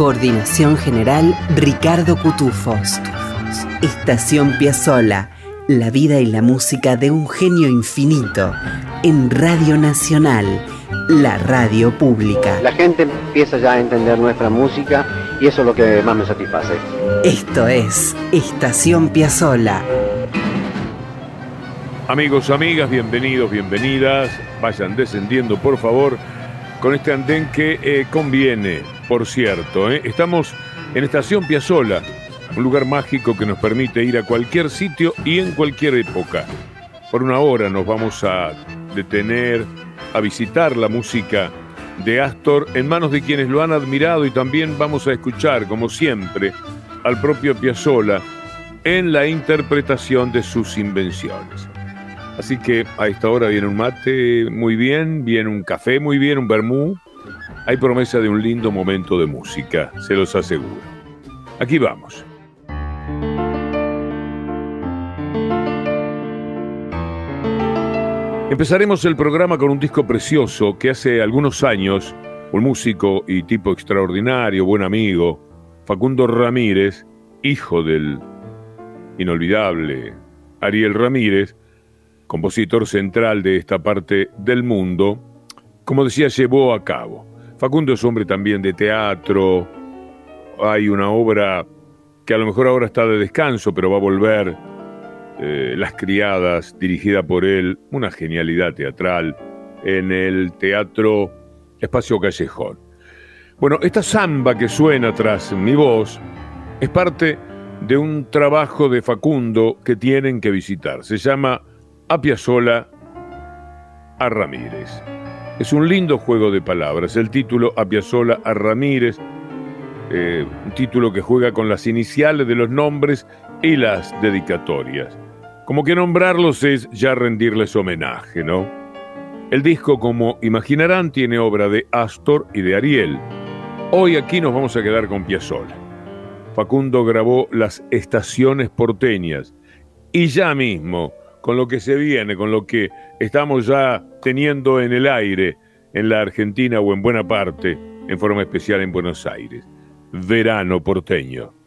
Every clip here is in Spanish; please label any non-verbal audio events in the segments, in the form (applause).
Coordinación general Ricardo Cutufos. Estación Piazzola. La vida y la música de un genio infinito. En Radio Nacional. La radio pública. La gente empieza ya a entender nuestra música y eso es lo que más me satisface. Esto es Estación Piazzola. Amigos, amigas, bienvenidos, bienvenidas. Vayan descendiendo, por favor, con este andén que eh, conviene, por cierto. ¿eh? Estamos en Estación Piazzola, un lugar mágico que nos permite ir a cualquier sitio y en cualquier época. Por una hora nos vamos a detener, a visitar la música de Astor en manos de quienes lo han admirado y también vamos a escuchar, como siempre, al propio Piazzola en la interpretación de sus invenciones. Así que a esta hora viene un mate muy bien, viene un café muy bien, un vermú. Hay promesa de un lindo momento de música, se los aseguro. Aquí vamos. Empezaremos el programa con un disco precioso que hace algunos años un músico y tipo extraordinario, buen amigo, Facundo Ramírez, hijo del inolvidable Ariel Ramírez, compositor central de esta parte del mundo, como decía, llevó a cabo. Facundo es hombre también de teatro, hay una obra que a lo mejor ahora está de descanso, pero va a volver, eh, Las Criadas, dirigida por él, una genialidad teatral, en el Teatro Espacio Callejón. Bueno, esta samba que suena tras mi voz es parte de un trabajo de Facundo que tienen que visitar. Se llama A Piazzolla a Ramírez. Es un lindo juego de palabras. El título A Piazzolla a Ramírez, eh, un título que juega con las iniciales de los nombres y las dedicatorias. Como que nombrarlos es ya rendirles homenaje, ¿no? El disco, como imaginarán, tiene obra de Astor y de Ariel. Hoy aquí nos vamos a quedar con Piazzolla. Facundo grabó las estaciones porteñas y ya mismo, con lo que se viene, con lo que estamos ya teniendo en el aire en la Argentina o en buena parte, en forma especial en Buenos Aires, verano porteño.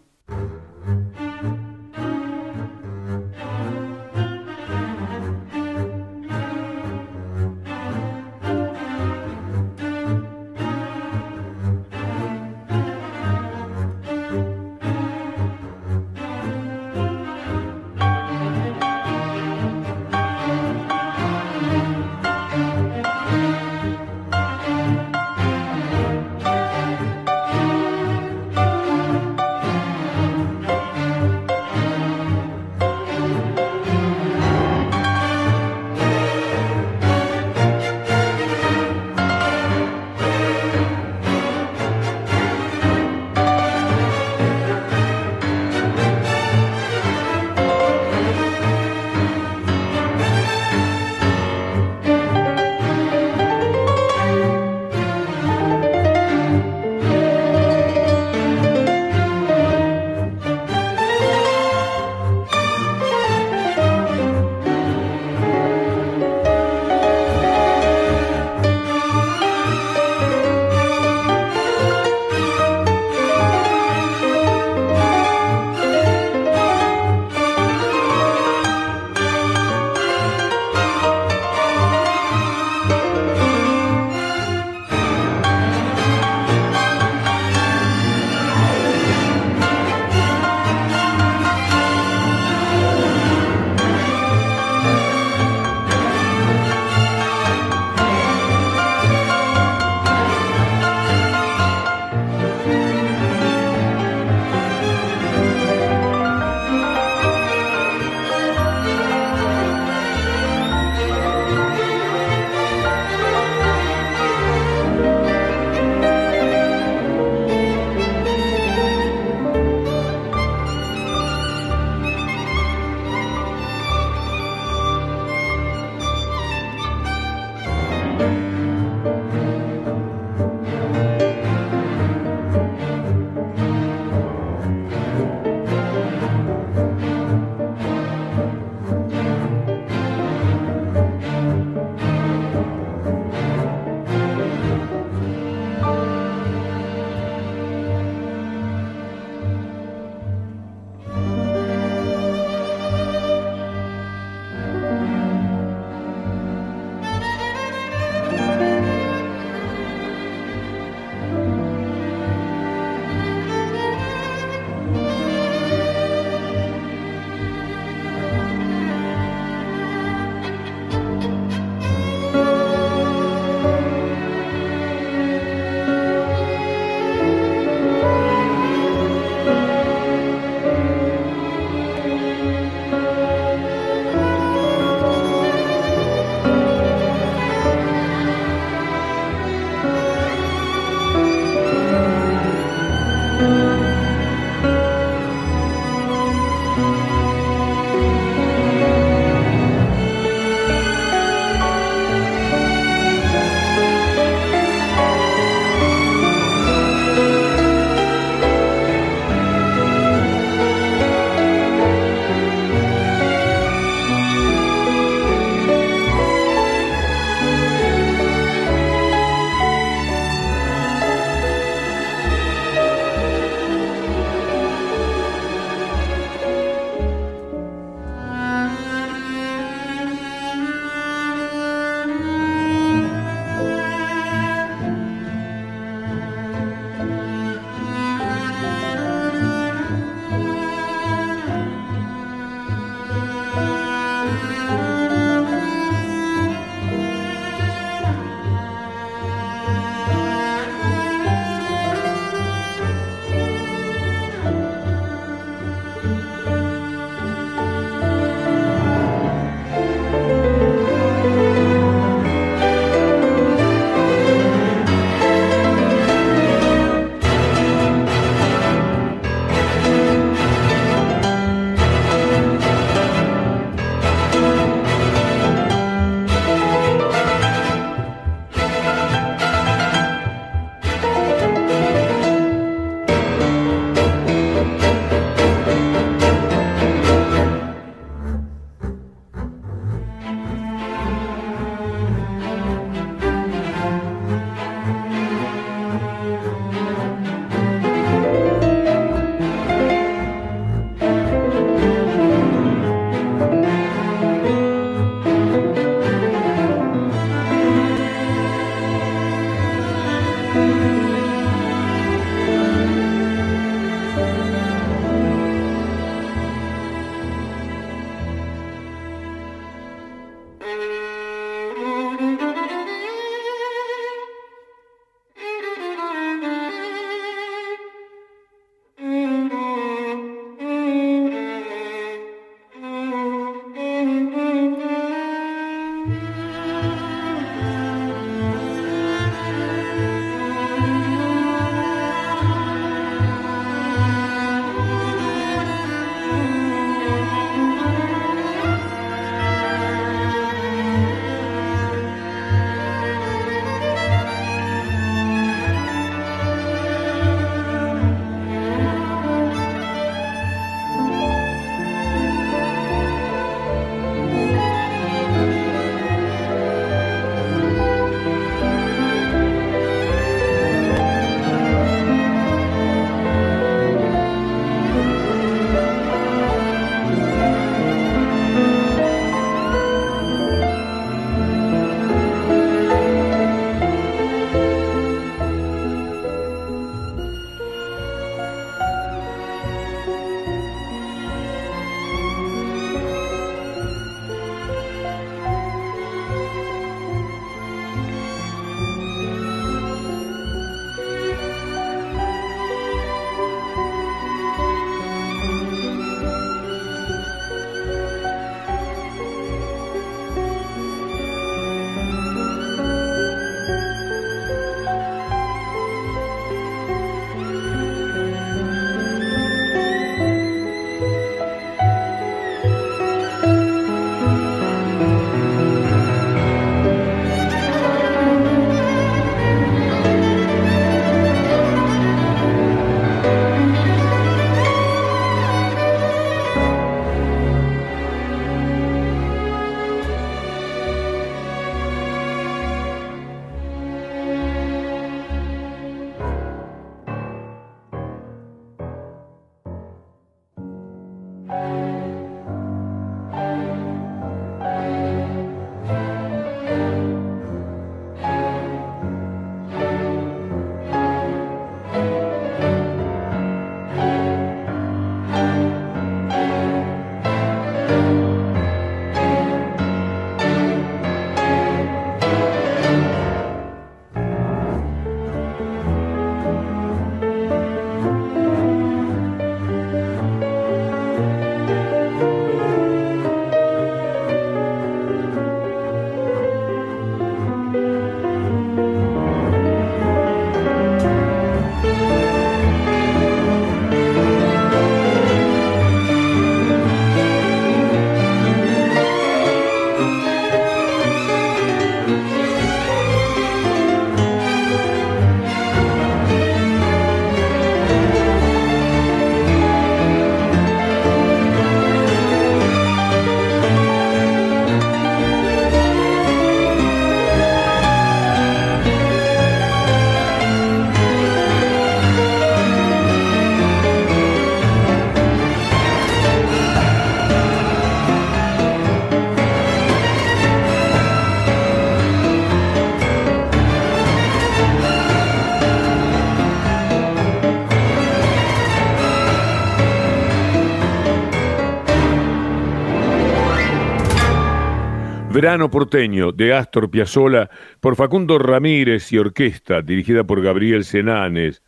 Verano porteño de Astor Piazzolla por Facundo Ramírez y orquesta dirigida por Gabriel Senanes.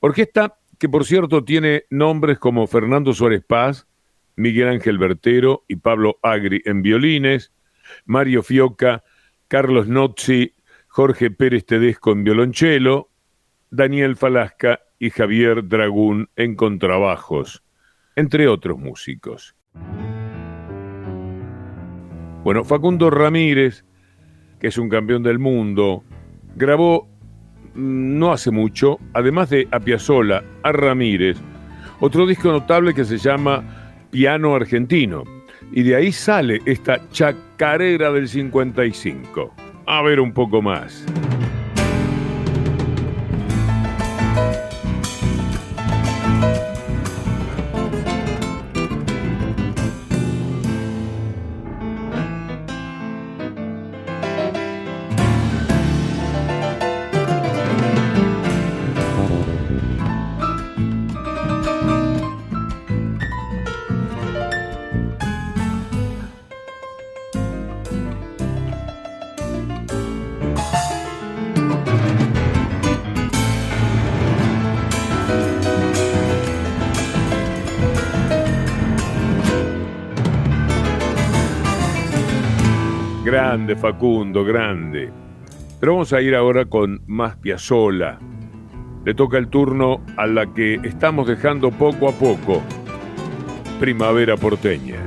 Orquesta que por cierto tiene nombres como Fernando Suárez Paz, Miguel Ángel Bertero y Pablo Agri en violines, Mario Fioca, Carlos Nozzi, Jorge Pérez Tedesco en violonchelo, Daniel Falasca y Javier Dragún en contrabajos, entre otros músicos. Bueno, Facundo Ramírez, que es un campeón del mundo, grabó mm, no hace mucho, además de a a Ramírez, otro disco notable que se llama Piano Argentino. Y de ahí sale esta chacarera del 55. A ver un poco más. Grande, Facundo, grande. Pero vamos a ir ahora con más Piazzola. Le toca el turno a la que estamos dejando poco a poco. Primavera porteña.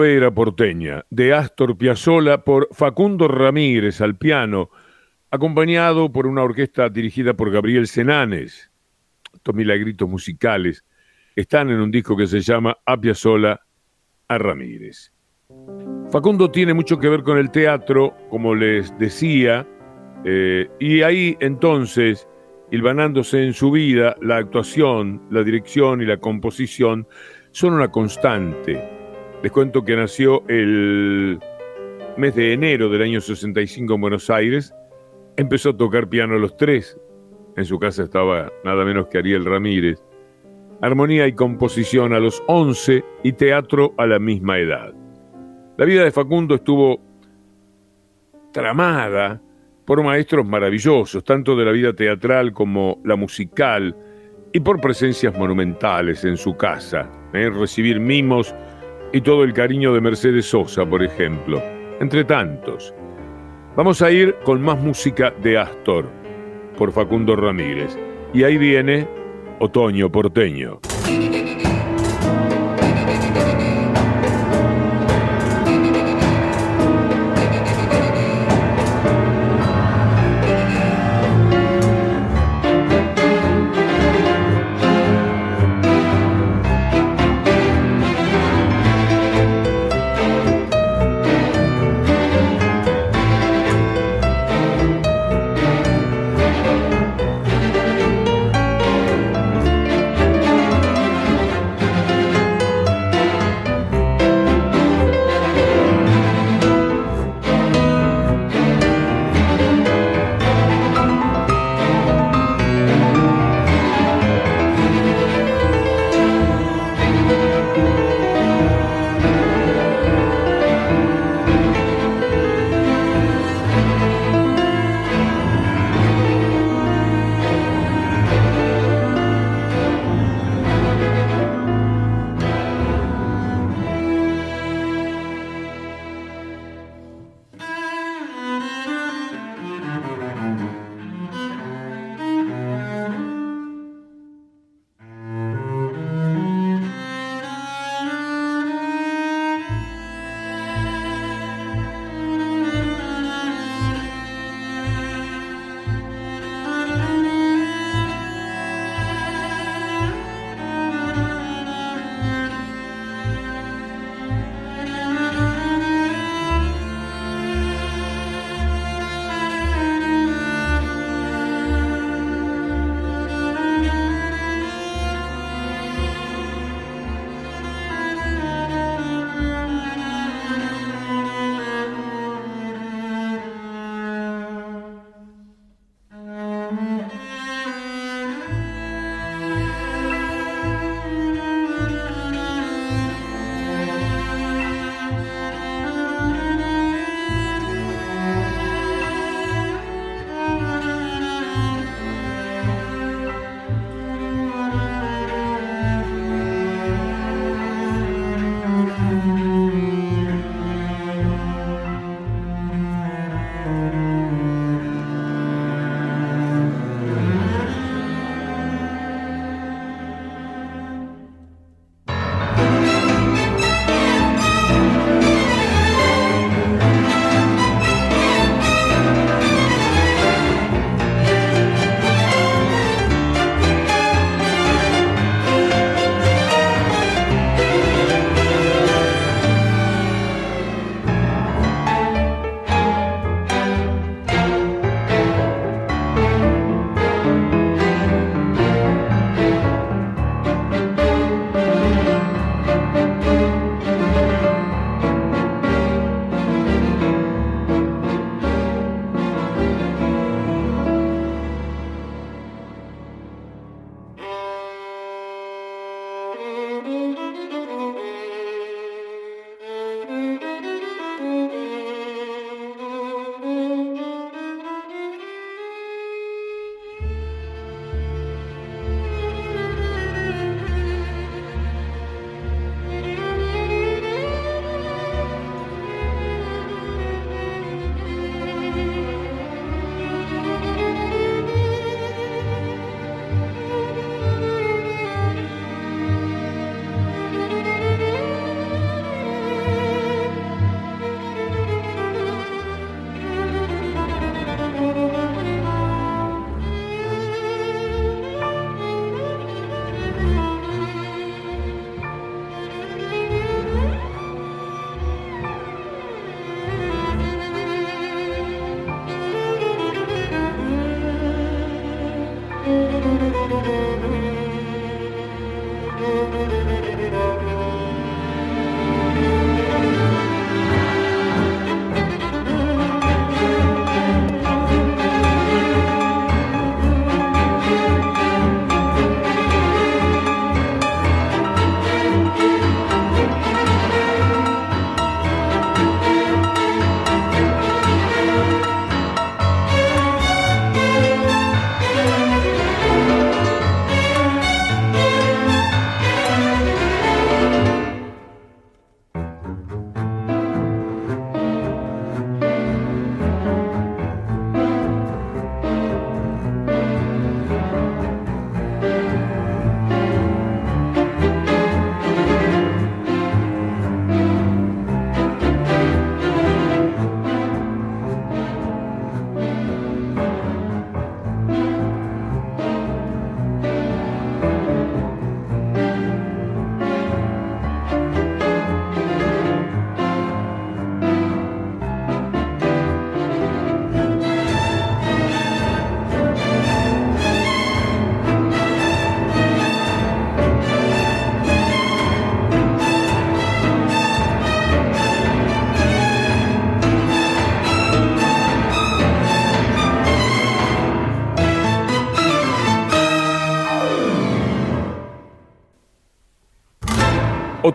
Primavera porteña, de Astor Piazzolla por Facundo Ramírez al piano, acompañado por una orquesta dirigida por Gabriel Senanes. Estos milagritos musicales están en un disco que se llama A Piazzolla a Ramírez. Facundo tiene mucho que ver con el teatro, como les decía, eh, y ahí entonces, hilvanándose en su vida, la actuación, la dirección y la composición son una constante les cuento que nació el mes de enero del año 65 en Buenos Aires. Empezó a tocar piano a los tres. En su casa estaba nada menos que Ariel Ramírez. Armonía y composición a los 11 y teatro a la misma edad. La vida de Facundo estuvo tramada por maestros maravillosos, tanto de la vida teatral como la musical, y por presencias monumentales en su casa, ¿eh? recibir mimos y todo el cariño de Mercedes Sosa, por ejemplo, entre tantos. Vamos a ir con más música de Astor, por Facundo Ramírez. Y ahí viene Otoño Porteño.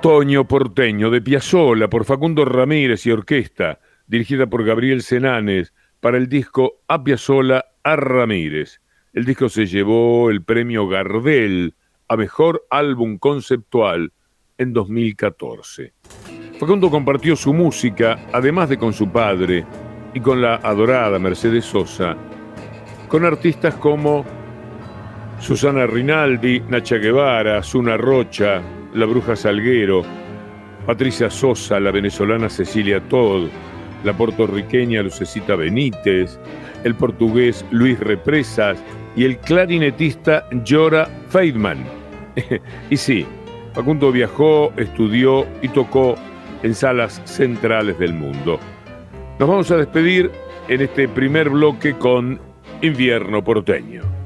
Otoño porteño de Piazzolla por Facundo Ramírez y orquesta, dirigida por Gabriel Senanes, para el disco A Piazzolla a Ramírez. El disco se llevó el premio Gardel a mejor álbum conceptual en 2014. Facundo compartió su música, además de con su padre y con la adorada Mercedes Sosa, con artistas como Susana Rinaldi, Nacha Guevara, Zuna Rocha, la bruja Salguero, Patricia Sosa, la venezolana Cecilia Todd, la puertorriqueña Lucecita Benítez, el portugués Luis Represas y el clarinetista Jora Feidman. (laughs) y sí, Facundo viajó, estudió y tocó en salas centrales del mundo. Nos vamos a despedir en este primer bloque con Invierno porteño.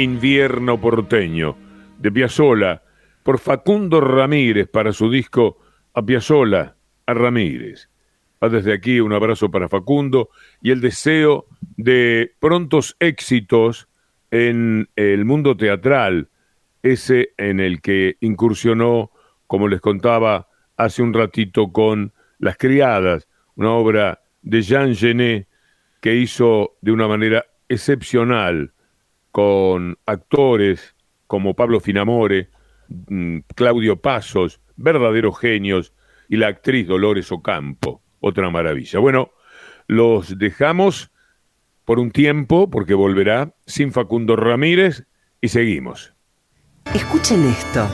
Invierno porteño, de Piazzola, por Facundo Ramírez para su disco A Piazzola, a Ramírez. Va desde aquí un abrazo para Facundo y el deseo de prontos éxitos en el mundo teatral, ese en el que incursionó, como les contaba hace un ratito, con Las Criadas, una obra de Jean Genet que hizo de una manera excepcional con actores como Pablo Finamore, mm, Claudio Pasos, verdaderos genios, y la actriz Dolores Ocampo, otra maravilla. Bueno, los dejamos por un tiempo, porque volverá sin Facundo Ramírez, y seguimos. Escuchen esto.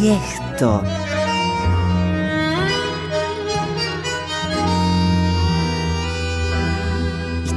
Y esto.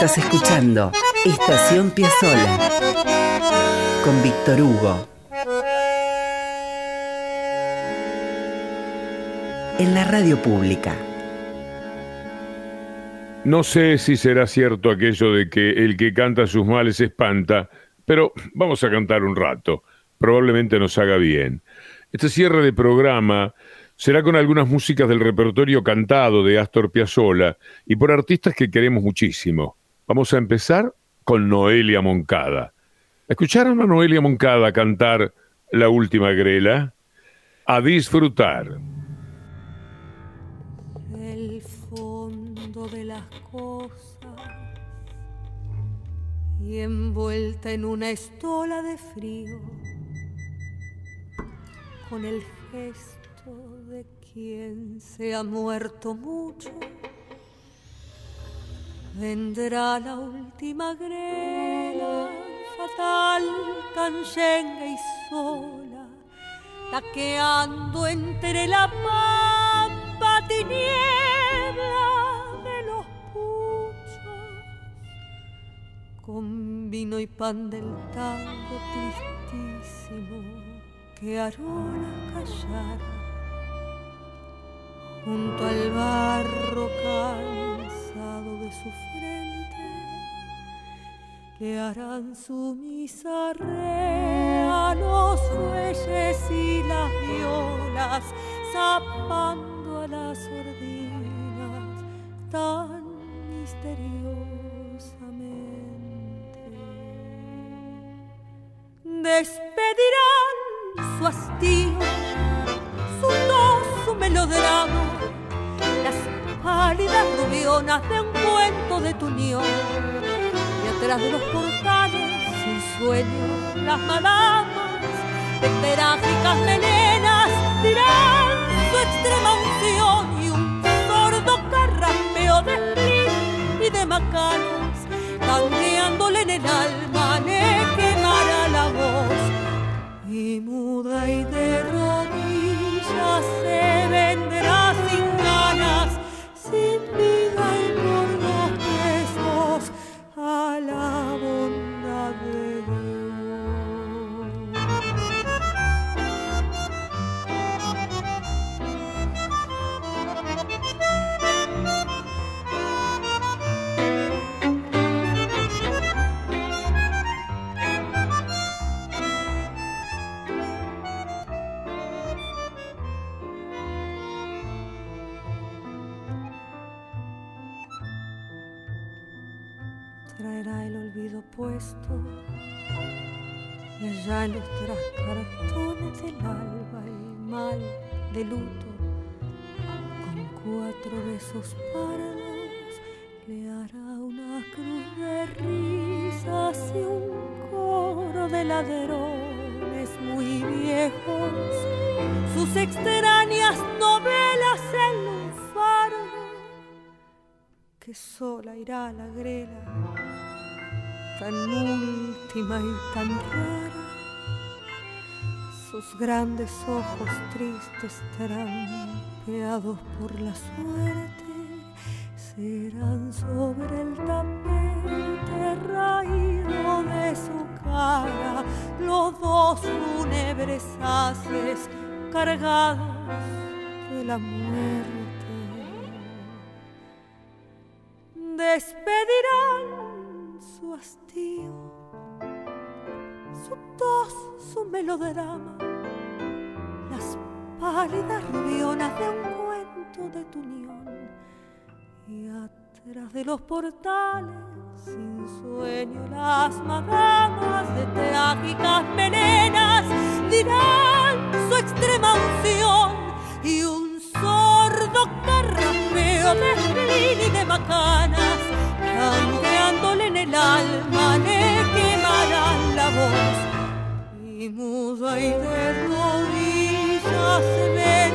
Estás escuchando Estación Piazzola con Víctor Hugo. En la radio pública. No sé si será cierto aquello de que el que canta sus males espanta, pero vamos a cantar un rato. Probablemente nos haga bien. Este cierre de programa será con algunas músicas del repertorio cantado de Astor Piazzolla y por artistas que queremos muchísimo. Vamos a empezar con Noelia Moncada. ¿Escucharon a Noelia Moncada cantar La última grela? A disfrutar. El fondo de las cosas y envuelta en una estola de frío, con el gesto de quien se ha muerto mucho vendrá la última grela, fatal, canchenga y sola, taqueando entre la pampa tiniebla de los puchos, con vino y pan del tango tristísimo que Arola callara junto al barro cansado de su frente, le harán su misa a los bueyes y las violas, zapando a las sordinas tan misteriosamente. Despedirán su hastío, su tos, su melodrama las pálidas rubionas de un cuento de tu unión. Y atrás de los portales, sin sueño, las madamas de trágicas melenas dirán su extrema unción y un sordo carraspeo de split y de macanas, tangueándole en el alma, le quemará la voz. Y muda y de rodillas ranos tras cartones del alba, el mal de luto, con cuatro besos pardos, le hará una cruz de risas y un coro de ladrones muy viejos, sus extrañas novelas en un fardo, que sola irá a la grela, tan última y tan rara. Sus grandes ojos tristes trampeados por la suerte serán sobre el tapete raído de su cara los dos fúnebres haces cargados de la muerte. despedirán su hastío, su tos, su melodrama, Y atrás de los portales, sin sueño, las madamas de trágicas melenas dirán su extrema unción y un sordo carraspeo de y de macanas Canteándole en el alma le quemarán la voz. Y muda y de rodillas se venderá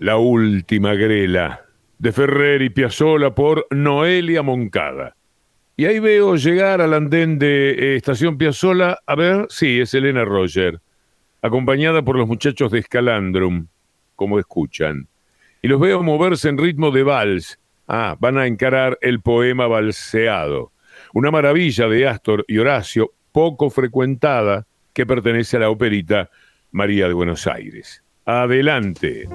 La última grela, de Ferrer y Piazzolla por Noelia Moncada. Y ahí veo llegar al andén de eh, Estación Piazzolla, a ver, sí, es Elena Roger, acompañada por los muchachos de Escalandrum, como escuchan. Y los veo moverse en ritmo de vals. Ah, van a encarar el poema balseado, una maravilla de Astor y Horacio, poco frecuentada, que pertenece a la operita María de Buenos Aires. Adelante.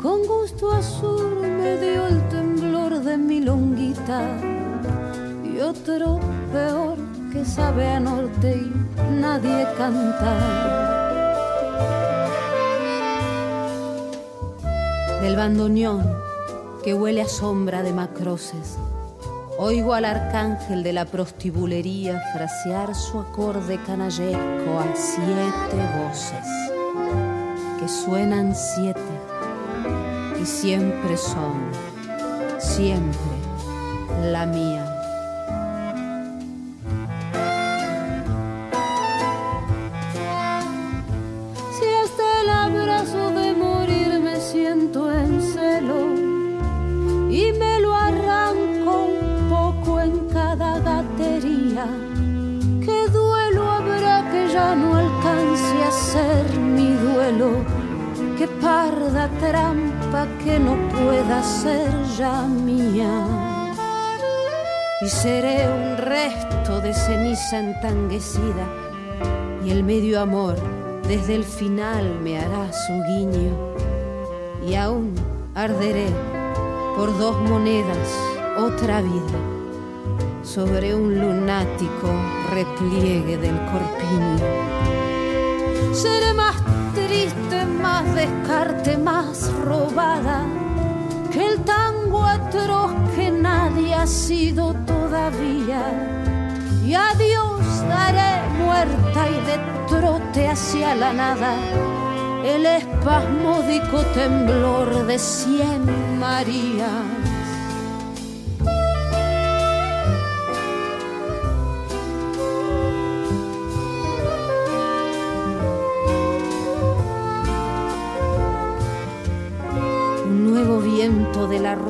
Con gusto azul me dio el temblor de mi longuita. Y otro peor que sabe a norte y nadie canta. Del bandoneón que huele a sombra de macroses. Oigo al arcángel de la prostibulería frasear su acorde canallesco a siete voces, que suenan siete y siempre son, siempre la mía. Parda trampa que no pueda ser ya mía? Y seré un resto de ceniza entanguecida y el medio amor desde el final me hará su guiño y aún arderé por dos monedas otra vida sobre un lunático repliegue del corpiño. Seré más triste, descarte, más robada que el tango atroz que nadie ha sido todavía. Y adiós daré muerta y de trote hacia la nada el espasmódico temblor de cien Marías.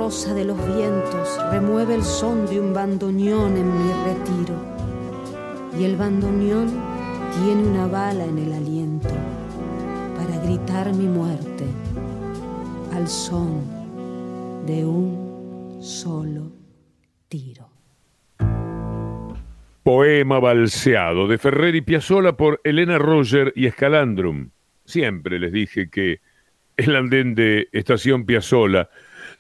Rosa de los vientos remueve el son de un bandoneón en mi retiro. Y el bandoneón tiene una bala en el aliento para gritar mi muerte al son de un solo tiro. Poema balseado de Ferrer y Piazzolla por Elena Roger y Escalandrum. Siempre les dije que el andén de Estación Piazzolla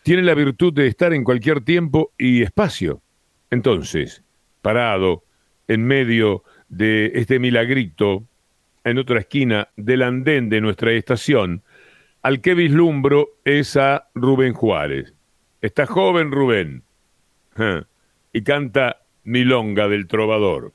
tiene la virtud de estar en cualquier tiempo y espacio. Entonces, parado en medio de este milagrito, en otra esquina del andén de nuestra estación, al que vislumbro es a Rubén Juárez. Está joven Rubén. Y canta Milonga del Trovador.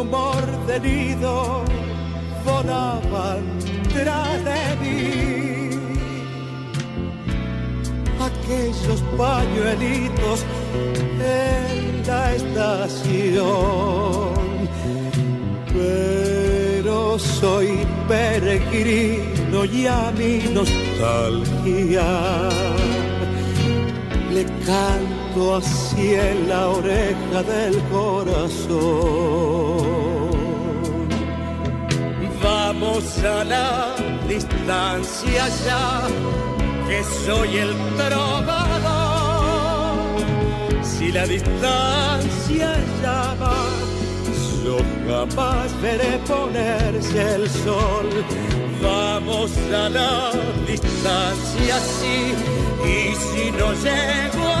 Rumor de nido volaban tras de mí aquellos pañuelitos en la estación. Pero soy peregrino y a mi nostalgia le canto así en la oreja del corazón. Vamos a la distancia ya, que soy el trovador. Si la distancia llama, yo jamás veré ponerse el sol. Vamos a la distancia, sí y si no llego a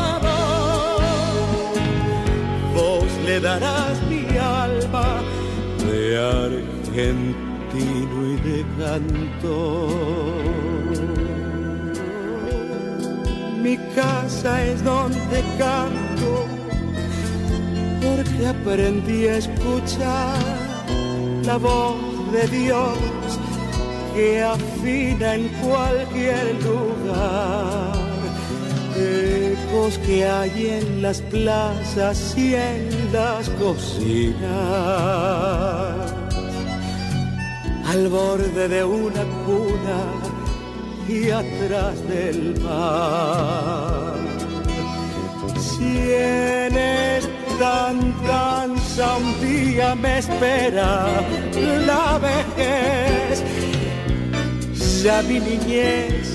le darás mi alma de argentino y de canto. Mi casa es donde canto, porque aprendí a escuchar la voz de Dios que afina en cualquier lugar ecos que hay en las plazas y en las cocinas, al borde de una cuna y atrás del mar. Si en esta danza un me espera la vejez, ya mi niñez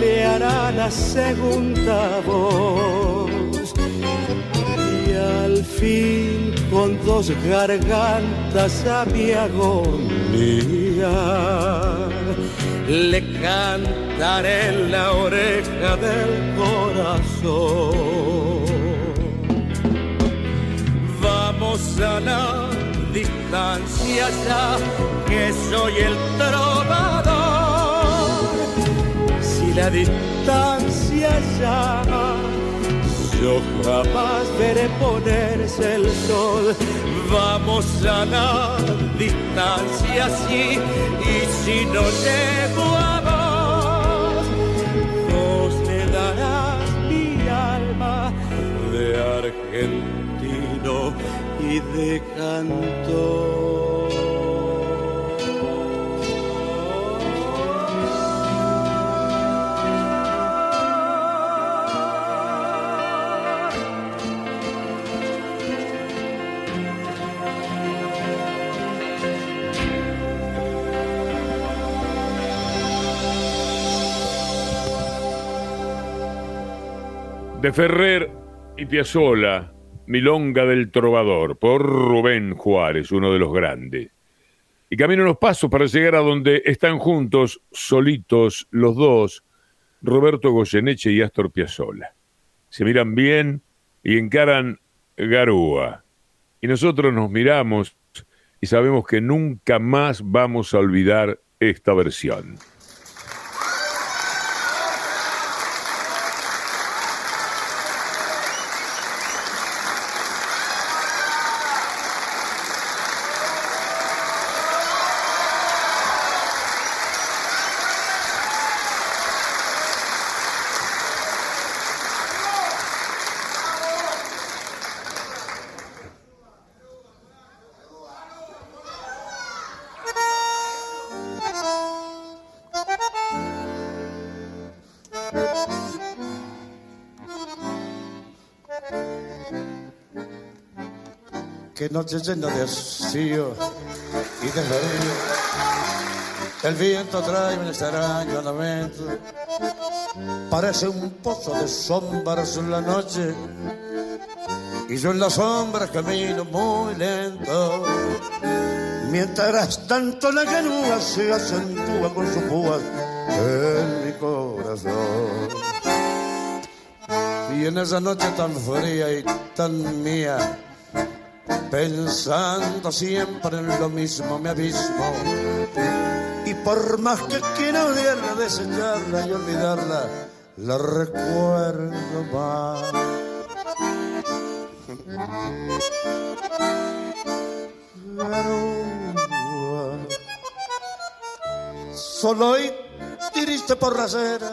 le hará la segunda voz. Fin con dos gargantas a mi agonía le cantaré en la oreja del corazón. Vamos a la distancia ya que soy el trovador la distancia llama, yo jamás veré ponerse el sol. Vamos a la distancia, sí, y si no llego a vos, vos le darás mi alma de argentino y de cantor. De Ferrer y Piazzolla, Milonga del Trovador, por Rubén Juárez, uno de los grandes. Y camino los pasos para llegar a donde están juntos, solitos los dos, Roberto Goyeneche y Astor Piazzolla. Se miran bien y encaran Garúa. Y nosotros nos miramos y sabemos que nunca más vamos a olvidar esta versión. Noche llena de hastío y de frío. El viento trae un extraño lamento. Parece un pozo de sombras en la noche. Y yo en la sombra camino muy lento. Mientras tanto la llanura se acentúa con sus púas en mi corazón. Y en esa noche tan fría y tan mía, pensando siempre en lo mismo me abismo. Y por más que quiera odiarla, desecharla y olvidarla, la recuerdo más. Garúa, Solo y triste por la acera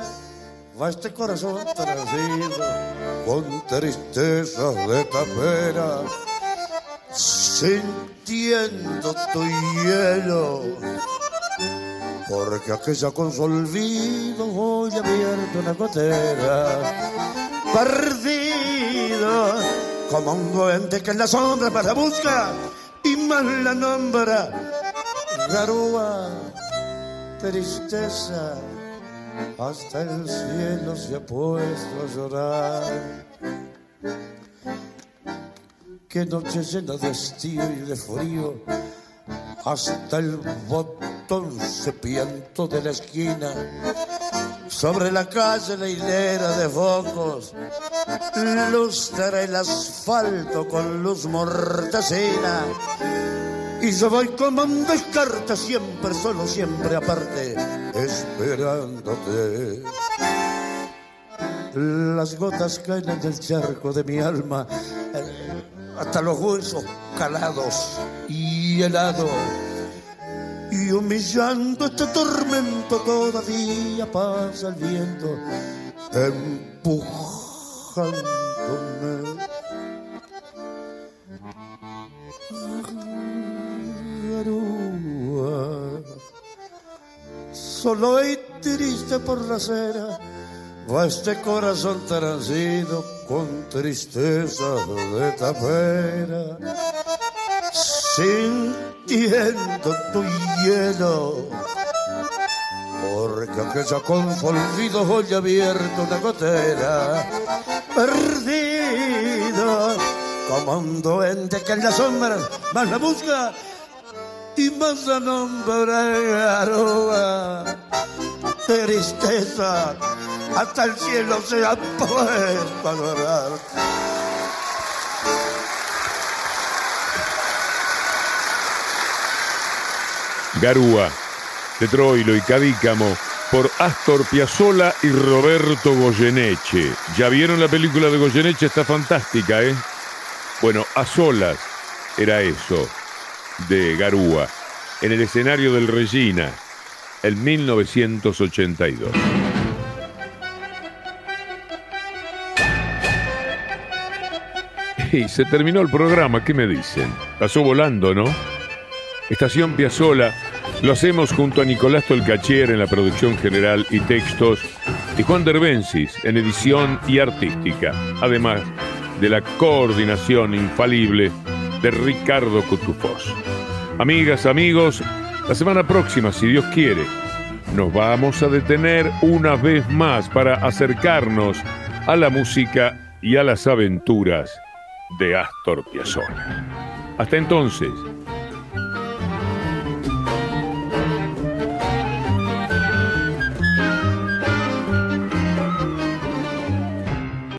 va este corazón transido con tristeza de tapera sintiendo tu hielo. Porque aquella con su olvido hoy abierto una gotera. Perdido como un duende que en la sombra más la busca y más la nombra. Garúa, tristeza, hasta el cielo se ha puesto a llorar. Qué noche llena de estío y de frío, hasta el botón cepiento de la esquina. Sobre la calle la hilera de focos lustra el asfalto con luz mortecina. Y yo voy como un descarte, siempre solo, siempre aparte, esperándote. Las gotas caen en el charco de mi alma, hasta los huesos calados y helados. Y humillando este tormento todavía pasa el viento, empujándome. Solo y triste por la acera va este corazón transido con tristeza de tapera, sintiendo tu hielo. Porque aquella con olvido hoy abierto una gotera, perdido como un duende que en las sombras más la busca y más la nombra Garúa. Tristeza, hasta el cielo se ha puesto a. Garúa, de Troilo y Cadícamo, por Astor Piazzolla y Roberto Goyeneche. ¿Ya vieron la película de Goyeneche? Está fantástica, ¿eh? Bueno, a solas era eso, de Garúa, en el escenario del Regina, en 1982. Y se terminó el programa, ¿qué me dicen? Pasó volando, ¿no? Estación Piazzola, lo hacemos junto a Nicolás Tolcachier en la producción general y textos y Juan Derbensis en edición y artística, además de la coordinación infalible de Ricardo Cutufós. Amigas, amigos, la semana próxima, si Dios quiere, nos vamos a detener una vez más para acercarnos a la música y a las aventuras de Astor Piazzolla. Hasta entonces,